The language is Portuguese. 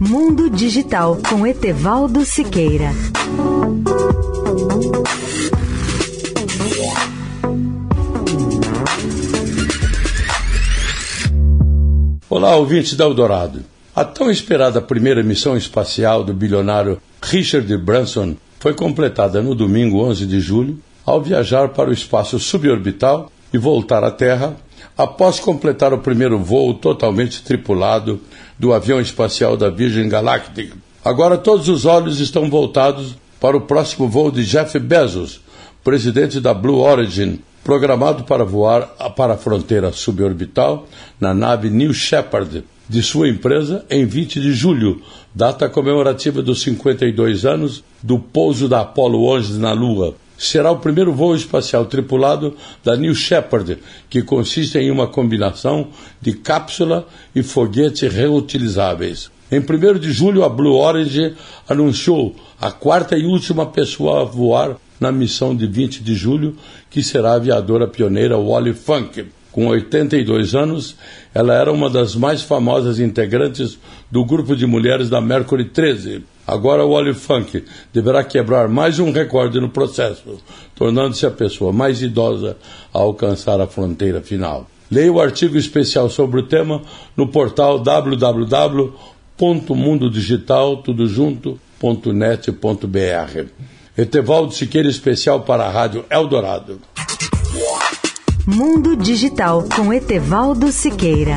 Mundo Digital com Etevaldo Siqueira. Olá, ouvintes da Eldorado. A tão esperada primeira missão espacial do bilionário Richard Branson foi completada no domingo 11 de julho, ao viajar para o espaço suborbital e voltar à Terra após completar o primeiro voo totalmente tripulado do avião espacial da Virgin Galactic. Agora todos os olhos estão voltados para o próximo voo de Jeff Bezos, presidente da Blue Origin, programado para voar para a fronteira suborbital na nave New Shepard de sua empresa em 20 de julho, data comemorativa dos 52 anos do pouso da Apollo 11 na Lua será o primeiro voo espacial tripulado da New Shepard, que consiste em uma combinação de cápsula e foguete reutilizáveis. Em 1 de julho, a Blue Origin anunciou a quarta e última pessoa a voar na missão de 20 de julho, que será a aviadora pioneira Wally Funk. Com 82 anos, ela era uma das mais famosas integrantes do grupo de mulheres da Mercury 13. Agora o Wally Funk deverá quebrar mais um recorde no processo, tornando-se a pessoa mais idosa a alcançar a fronteira final. Leia o artigo especial sobre o tema no portal www.mundodigital.net.br. Etevaldo Siqueira especial para a Rádio Eldorado. Mundo Digital com Etevaldo Siqueira.